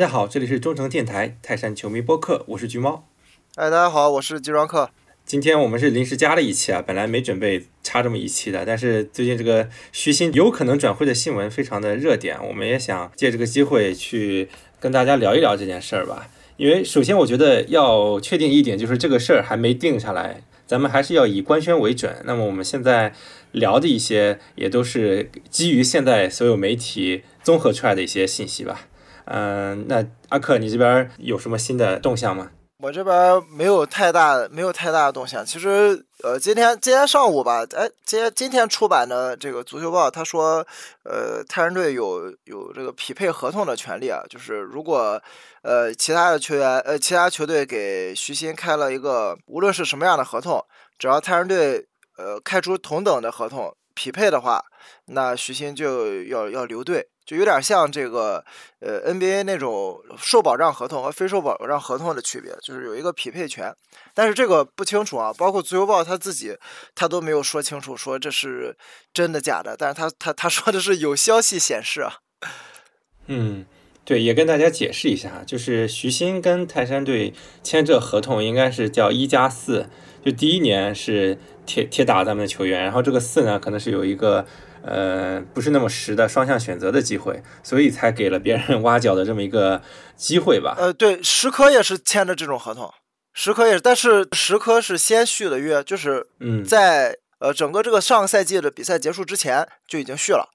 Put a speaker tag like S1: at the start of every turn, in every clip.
S1: 大家好，这里是中诚电台泰山球迷播客，我是橘猫。
S2: 哎，大家好，我是集装客。
S1: 今天我们是临时加了一期啊，本来没准备插这么一期的，但是最近这个徐新有可能转会的新闻非常的热点，我们也想借这个机会去跟大家聊一聊这件事儿吧。因为首先我觉得要确定一点，就是这个事儿还没定下来，咱们还是要以官宣为准。那么我们现在聊的一些也都是基于现在所有媒体综合出来的一些信息吧。嗯，那阿克，你这边有什么新的动向吗？
S2: 我这边没有太大没有太大的动向。其实，呃，今天今天上午吧，哎，今天今天出版的这个足球报，他说，呃，泰山队有有这个匹配合同的权利啊，就是如果呃其他的球员呃其他球队给徐新开了一个无论是什么样的合同，只要泰山队呃开出同等的合同匹配的话，那徐新就要要留队。就有点像这个，呃，NBA 那种受保障合同和非受保障合同的区别，就是有一个匹配权，但是这个不清楚啊。包括足球报他自己，他都没有说清楚，说这是真的假的。但是他他他说的是有消息显示啊。
S1: 嗯，对，也跟大家解释一下，就是徐新跟泰山队签这合同应该是叫一加四，就第一年是铁铁打咱们的球员，然后这个四呢，可能是有一个。呃，不是那么实的双向选择的机会，所以才给了别人 挖角的这么一个机会吧？
S2: 呃，对，石科也是签的这种合同，石科也是，但是石科是先续的约，就是
S1: 嗯，
S2: 在呃整个这个上个赛季的比赛结束之前就已经续了。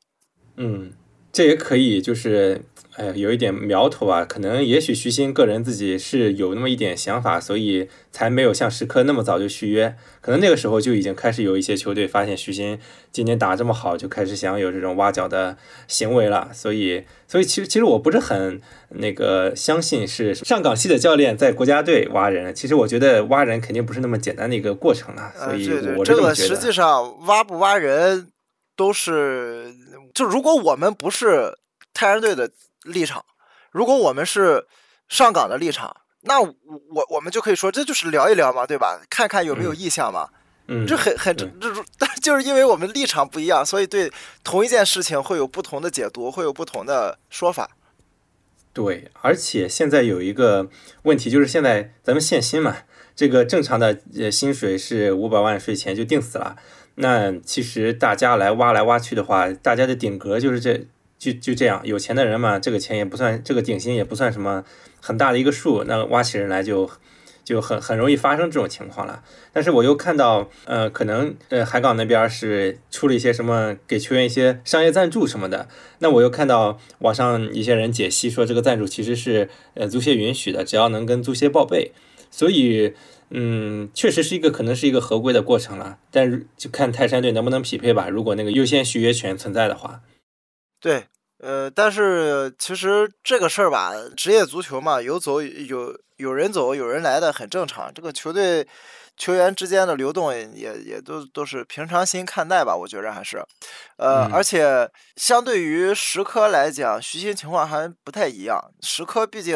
S1: 嗯，这也可以就是。哎，有一点苗头啊，可能也许徐新个人自己是有那么一点想法，所以才没有像石科那么早就续约。可能那个时候就已经开始有一些球队发现徐新今年打这么好，就开始想有这种挖角的行为了。所以，所以其实其实我不是很那个相信是上港系的教练在国家队挖人。其实我觉得挖人肯定不是那么简单的一个过程啊。所以，我
S2: 这个实际上挖不挖人都是，就如果我们不是泰山队的。立场，如果我们是上岗的立场，那我我们就可以说这就是聊一聊嘛，对吧？看看有没有意向嘛。
S1: 嗯，
S2: 这很很这这，但就是因为我们立场不一样，所以对同一件事情会有不同的解读，会有不同的说法。
S1: 对，而且现在有一个问题，就是现在咱们限薪嘛，这个正常的呃薪水是五百万税前就定死了。那其实大家来挖来挖去的话，大家的顶格就是这。就就这样，有钱的人嘛，这个钱也不算，这个顶薪也不算什么很大的一个数，那挖起人来就就很很容易发生这种情况了。但是我又看到，呃，可能呃海港那边是出了一些什么给球员一些商业赞助什么的，那我又看到网上一些人解析说，这个赞助其实是呃足协允许的，只要能跟足协报备，所以嗯，确实是一个可能是一个合规的过程了。但就看泰山队能不能匹配吧，如果那个优先续约权存在的话。
S2: 对，呃，但是其实这个事儿吧，职业足球嘛，有走有有人走，有人来的很正常。这个球队球员之间的流动也也都都是平常心看待吧，我觉着还是，呃，而且相对于石科来讲，徐新情况还不太一样。石科毕竟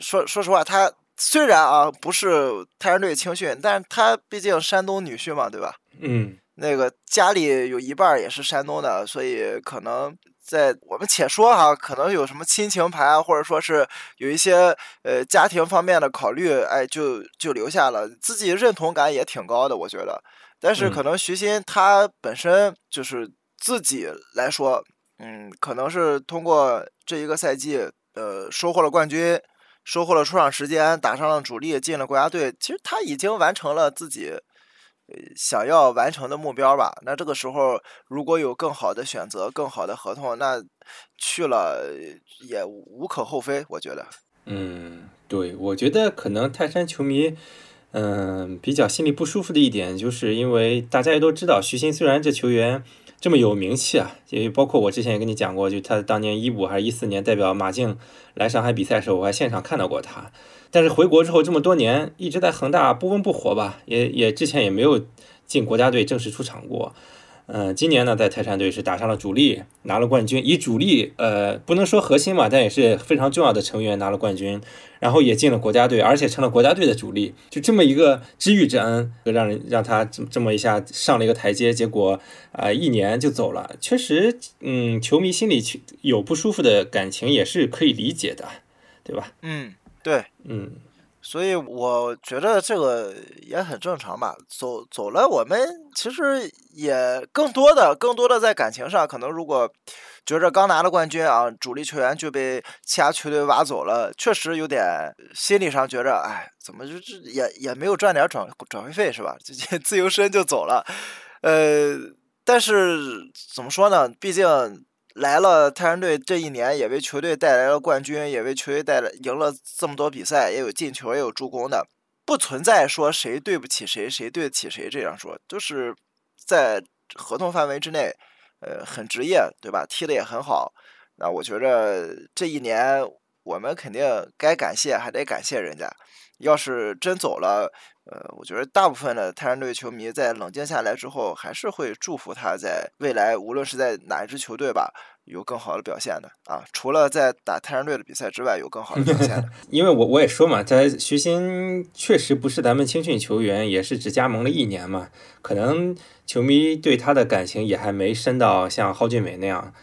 S2: 说说实话，他虽然啊不是泰山队青训，但是他毕竟山东女婿嘛，对吧？
S1: 嗯，
S2: 那个家里有一半也是山东的，所以可能。在我们且说哈，可能有什么亲情牌啊，或者说是有一些呃家庭方面的考虑，哎，就就留下了，自己认同感也挺高的，我觉得。但是可能徐新他本身就是自己来说，嗯，可能是通过这一个赛季，呃，收获了冠军，收获了出场时间，打上了主力，进了国家队，其实他已经完成了自己。想要完成的目标吧，那这个时候如果有更好的选择、更好的合同，那去了也无可厚非，我觉得。
S1: 嗯，对，我觉得可能泰山球迷，嗯，比较心里不舒服的一点，就是因为大家也都知道，徐新虽然这球员这么有名气啊，因为包括我之前也跟你讲过，就他当年一五还是一四年代表马竞来上海比赛的时候，我还现场看到过他。但是回国之后这么多年一直在恒大不温不火吧，也也之前也没有进国家队正式出场过。嗯，今年呢在泰山队是打上了主力，拿了冠军，以主力呃不能说核心嘛，但也是非常重要的成员拿了冠军，然后也进了国家队，而且成了国家队的主力，就这么一个知遇之恩，让人让他这这么一下上了一个台阶，结果啊一年就走了，确实嗯球迷心里有不舒服的感情也是可以理解的。对吧？
S2: 嗯，对，
S1: 嗯，
S2: 所以我觉得这个也很正常吧。走走了，我们其实也更多的、更多的在感情上，可能如果觉着刚拿了冠军啊，主力球员就被其他球队挖走了，确实有点心理上觉着，哎，怎么就这也也没有赚点转转会费是吧？这自由身就走了，呃，但是怎么说呢？毕竟来了泰山队这一年，也为球队带来了冠军，也为球队带来赢了这么多比赛，也有进球，也有助攻的，不存在说谁对不起谁，谁对得起谁这样说，就是在合同范围之内。呃，很职业，对吧？踢的也很好。那我觉着这一年我们肯定该感谢，还得感谢人家。要是真走了，呃，我觉得大部分的泰山队球迷在冷静下来之后，还是会祝福他在未来，无论是在哪一支球队吧，有更好的表现的啊。除了在打泰山队的比赛之外，有更好的表现。
S1: 因为我我也说嘛，在徐新确实不是咱们青训球员，也是只加盟了一年嘛，可能。球迷对他的感情也还没深到像蒿俊闵那样，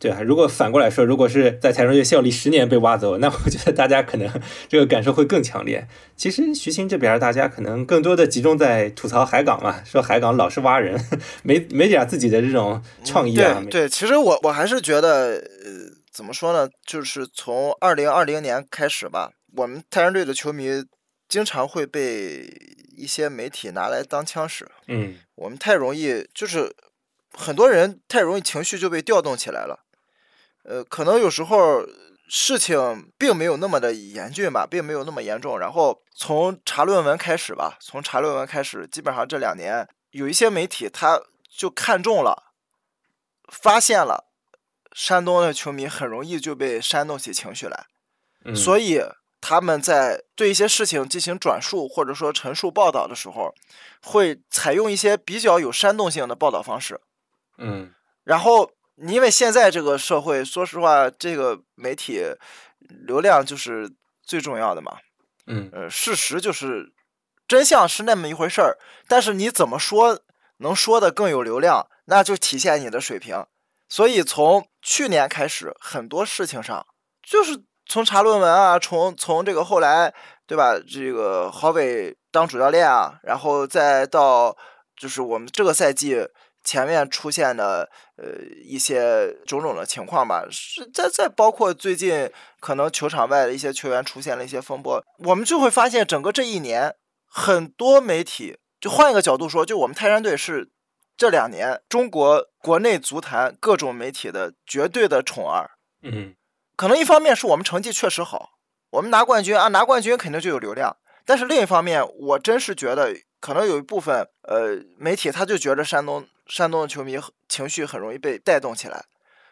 S1: 对啊。如果反过来说，如果是在泰山队效力十年被挖走，那我觉得大家可能这个感受会更强烈。其实徐新这边大家可能更多的集中在吐槽海港嘛，说海港老是挖人，没没点自己的这种创意
S2: 啊。对对，其实我我还是觉得，呃，怎么说呢？就是从二零二零年开始吧，我们泰山队的球迷经常会被。一些媒体拿来当枪使，
S1: 嗯，
S2: 我们太容易，就是很多人太容易情绪就被调动起来了，呃，可能有时候事情并没有那么的严峻吧，并没有那么严重。然后从查论文开始吧，从查论文开始，基本上这两年有一些媒体他就看中了，发现了山东的球迷很容易就被煽动起情绪来，所以。他们在对一些事情进行转述或者说陈述报道的时候，会采用一些比较有煽动性的报道方式。
S1: 嗯，
S2: 然后因为现在这个社会，说实话，这个媒体流量就是最重要的嘛。
S1: 嗯，
S2: 呃，事实就是真相是那么一回事儿，但是你怎么说能说的更有流量，那就体现你的水平。所以从去年开始，很多事情上就是。从查论文啊，从从这个后来，对吧？这个郝伟当主教练啊，然后再到就是我们这个赛季前面出现的呃一些种种的情况吧，是再再包括最近可能球场外的一些球员出现了一些风波，我们就会发现整个这一年，很多媒体就换一个角度说，就我们泰山队是这两年中国国内足坛各种媒体的绝对的宠儿。
S1: 嗯。
S2: 可能一方面是我们成绩确实好，我们拿冠军啊，拿冠军肯定就有流量。但是另一方面，我真是觉得可能有一部分呃媒体他就觉得山东山东的球迷情绪很容易被带动起来，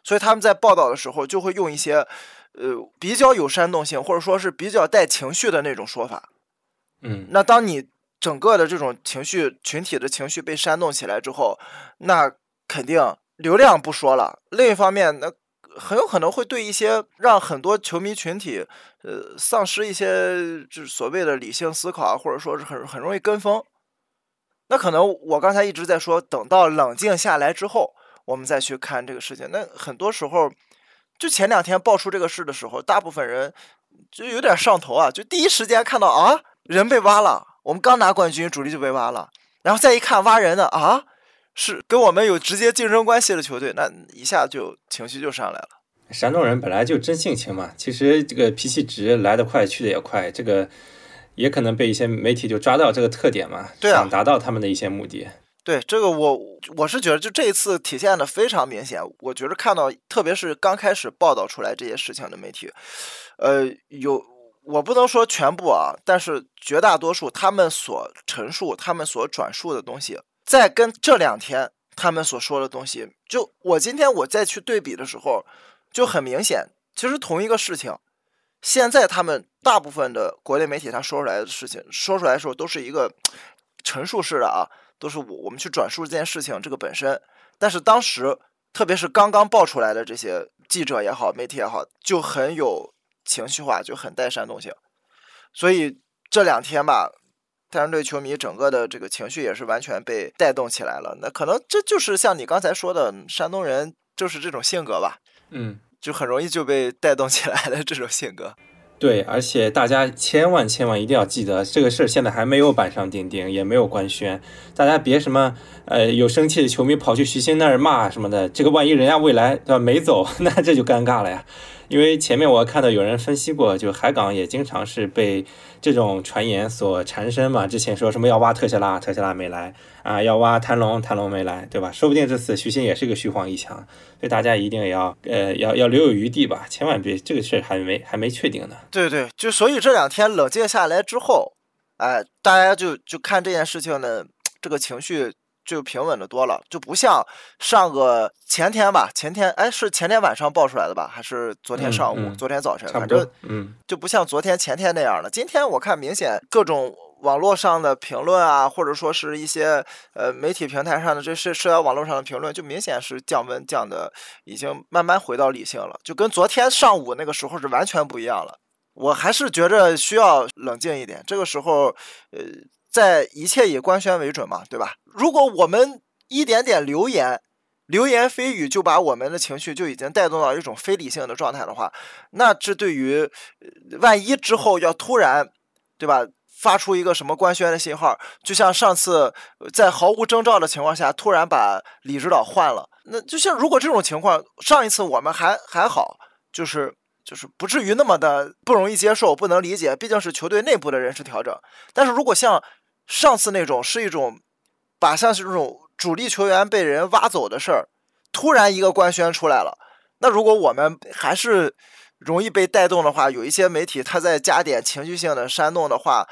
S2: 所以他们在报道的时候就会用一些呃比较有煽动性或者说是比较带情绪的那种说法。
S1: 嗯，
S2: 那当你整个的这种情绪群体的情绪被煽动起来之后，那肯定流量不说了。另一方面，那。很有可能会对一些让很多球迷群体，呃，丧失一些就是所谓的理性思考啊，或者说是很很容易跟风。那可能我刚才一直在说，等到冷静下来之后，我们再去看这个事情。那很多时候，就前两天爆出这个事的时候，大部分人就有点上头啊，就第一时间看到啊，人被挖了，我们刚拿冠军，主力就被挖了，然后再一看挖人的啊。是跟我们有直接竞争关系的球队，那一下就情绪就上来了。
S1: 山东人本来就真性情嘛，其实这个脾气直，来得快去得也快，这个也可能被一些媒体就抓到这个特点嘛，对想达到他们的一些目的。
S2: 对这个，我我是觉得就这一次体现的非常明显。我觉得看到，特别是刚开始报道出来这些事情的媒体，呃，有我不能说全部啊，但是绝大多数他们所陈述、他们所转述的东西。在跟这两天他们所说的东西，就我今天我再去对比的时候，就很明显，其实同一个事情，现在他们大部分的国内媒体他说出来的事情，说出来的时候都是一个陈述式的啊，都是我我们去转述这件事情这个本身。但是当时，特别是刚刚爆出来的这些记者也好，媒体也好，就很有情绪化，就很带煽动性。所以这两天吧。泰山队球迷整个的这个情绪也是完全被带动起来了，那可能这就是像你刚才说的，山东人就是这种性格吧，
S1: 嗯，
S2: 就很容易就被带动起来的这种性格。
S1: 对，而且大家千万千万一定要记得，这个事儿现在还没有板上钉钉，也没有官宣，大家别什么呃有生气的球迷跑去徐新那儿骂什么的，这个万一人家未来对没走，那这就尴尬了呀。因为前面我看到有人分析过，就海港也经常是被这种传言所缠身嘛。之前说什么要挖特斯拉，特斯拉没来啊；要挖谭龙，谭龙没来，对吧？说不定这次徐新也是个虚晃一枪，所以大家一定要呃要要留有余地吧，千万别这个事还没还没确定呢。
S2: 对对，就所以这两天冷静下来之后，哎，大家就就看这件事情的这个情绪。就平稳的多了，就不像上个前天吧，前天哎是前天晚上爆出来的吧，还是昨天上午、昨天早晨，反正
S1: 嗯，
S2: 就不像昨天前天那样了。今天我看明显各种网络上的评论啊，或者说是一些呃媒体平台上的这社社交网络上的评论，就明显是降温降的，已经慢慢回到理性了，就跟昨天上午那个时候是完全不一样了。我还是觉着需要冷静一点，这个时候呃。在一切以官宣为准嘛，对吧？如果我们一点点流言、流言蜚语就把我们的情绪就已经带动到一种非理性的状态的话，那这对于万一之后要突然，对吧？发出一个什么官宣的信号，就像上次在毫无征兆的情况下突然把李指导换了，那就像如果这种情况，上一次我们还还好，就是就是不至于那么的不容易接受、不能理解，毕竟是球队内部的人事调整。但是如果像上次那种是一种，把像是这种主力球员被人挖走的事儿，突然一个官宣出来了。那如果我们还是容易被带动的话，有一些媒体他在加点情绪性的煽动的话，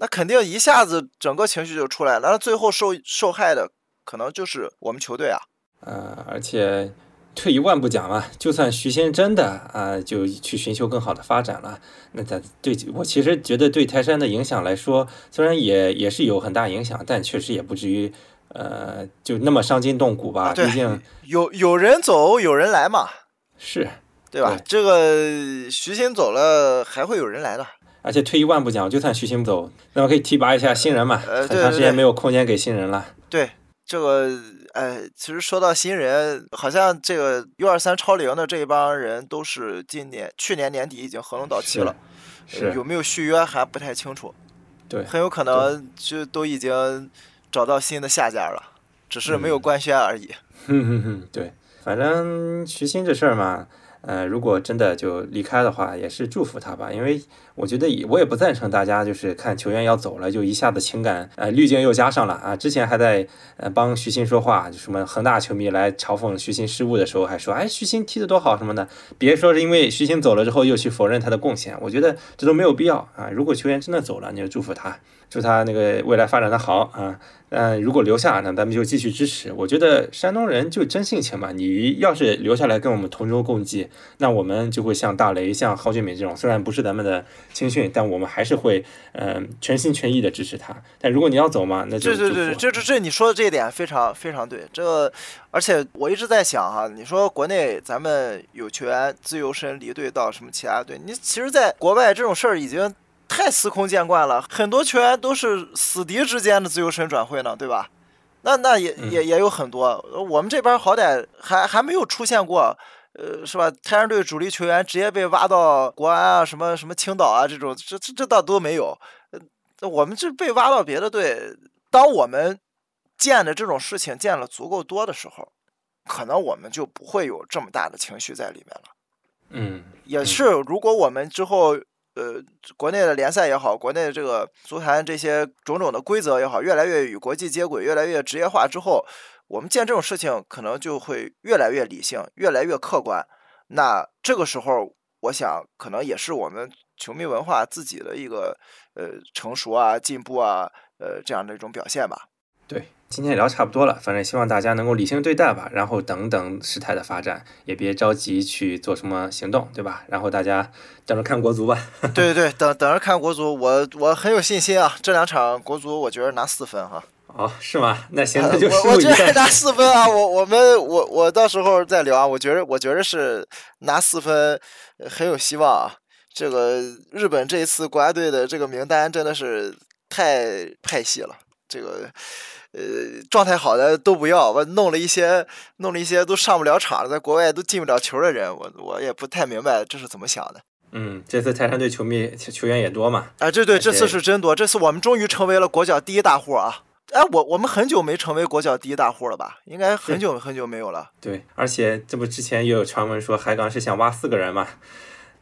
S2: 那肯定一下子整个情绪就出来了。那最后受受害的可能就是我们球队啊。
S1: 呃，而且。退一万步讲嘛，就算徐新真的啊，就去寻求更好的发展了，那他对我其实觉得对泰山的影响来说，虽然也也是有很大影响，但确实也不至于呃就那么伤筋动骨吧。毕竟
S2: 有有人走，有人来嘛，
S1: 是
S2: 对吧？这个徐新走了，还会有人来的。
S1: 而且退一万步讲，就算徐新走，那么可以提拔一下新人嘛。很长时间没有空间给新人了。
S2: 对这个。哎，其实说到新人，好像这个 U 二三超龄的这一帮人都是今年、去年年底已经合同到期了，
S1: 是
S2: 有没有续约还不太清楚。
S1: 对，
S2: 很有可能就都已经找到新的下家了，只是没有官宣而已。
S1: 哼哼哼，对，反正徐新这事儿嘛。呃，如果真的就离开的话，也是祝福他吧，因为我觉得我也不赞成大家就是看球员要走了就一下子情感呃滤镜又加上了啊。之前还在呃帮徐新说话，就什么恒大球迷来嘲讽徐新失误的时候，还说哎徐新踢得多好什么的，别说是因为徐新走了之后又去否认他的贡献，我觉得这都没有必要啊。如果球员真的走了，你就祝福他，祝他那个未来发展的好啊。嗯，如果留下，那咱们就继续支持。我觉得山东人就真性情嘛，你要是留下来跟我们同舟共济，那我们就会像大雷、像郝俊敏这种，虽然不是咱们的青训，但我们还是会嗯全心全意的支持他。但如果你要走嘛，那就
S2: 对对对，这这这你说的这一点非常非常对。这个，而且我一直在想哈，你说国内咱们有球员自由身离队到什么其他队，你其实在国外这种事儿已经。太司空见惯了，很多球员都是死敌之间的自由身转会呢，对吧？那那也也也有很多，我们这边好歹还还没有出现过，呃，是吧？太阳队主力球员直接被挖到国安啊，什么什么青岛啊这种，这这这倒都没有。呃我们这被挖到别的队，当我们见的这种事情见了足够多的时候，可能我们就不会有这么大的情绪在里面了。
S1: 嗯，
S2: 也是，如果我们之后。呃，国内的联赛也好，国内的这个足坛这些种种的规则也好，越来越与国际接轨，越来越职业化之后，我们见这种事情可能就会越来越理性，越来越客观。那这个时候，我想可能也是我们球迷文化自己的一个呃成熟啊、进步啊，呃这样的一种表现吧。
S1: 对。今天也聊差不多了，反正希望大家能够理性对待吧，然后等等事态的发展，也别着急去做什么行动，对吧？然后大家 等着看国足吧。
S2: 对对对，等等着看国足，我我很有信心啊，这两场国足我觉得拿四分哈。
S1: 哦，是吗？那行，那就
S2: 我我觉得拿四分啊，我我们我我到时候再聊啊，我觉得我觉得是拿四分很有希望啊。这个日本这一次国家队的这个名单真的是太派系了，这个。呃，状态好的都不要，我弄了一些，弄了一些都上不了场，在国外都进不了球的人，我我也不太明白这是怎么想的。
S1: 嗯，这次泰山队球迷球员也多嘛？
S2: 啊，对对，这次是真多，这次我们终于成为了国脚第一大户啊！哎，我我们很久没成为国脚第一大户了吧？应该很久很久没有了。
S1: 对，而且这不之前也有传闻说海港是想挖四个人嘛？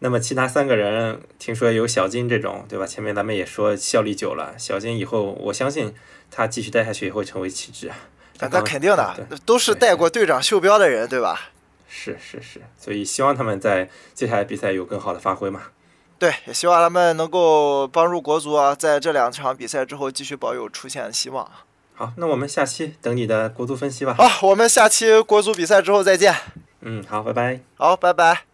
S1: 那么其他三个人听说有小金这种，对吧？前面咱们也说效力久了，小金以后我相信他继续带下去也会成为旗帜
S2: 那。
S1: 那
S2: 肯定的，都是带过队长袖标的人，对吧？
S1: 是是是，所以希望他们在接下来比赛有更好的发挥嘛。
S2: 对，也希望他们能够帮助国足啊，在这两场比赛之后继续保有出线的希望。
S1: 好，那我们下期等你的国足分析吧。
S2: 好，我们下期国足比赛之后再见。
S1: 嗯，好，拜拜。
S2: 好，拜拜。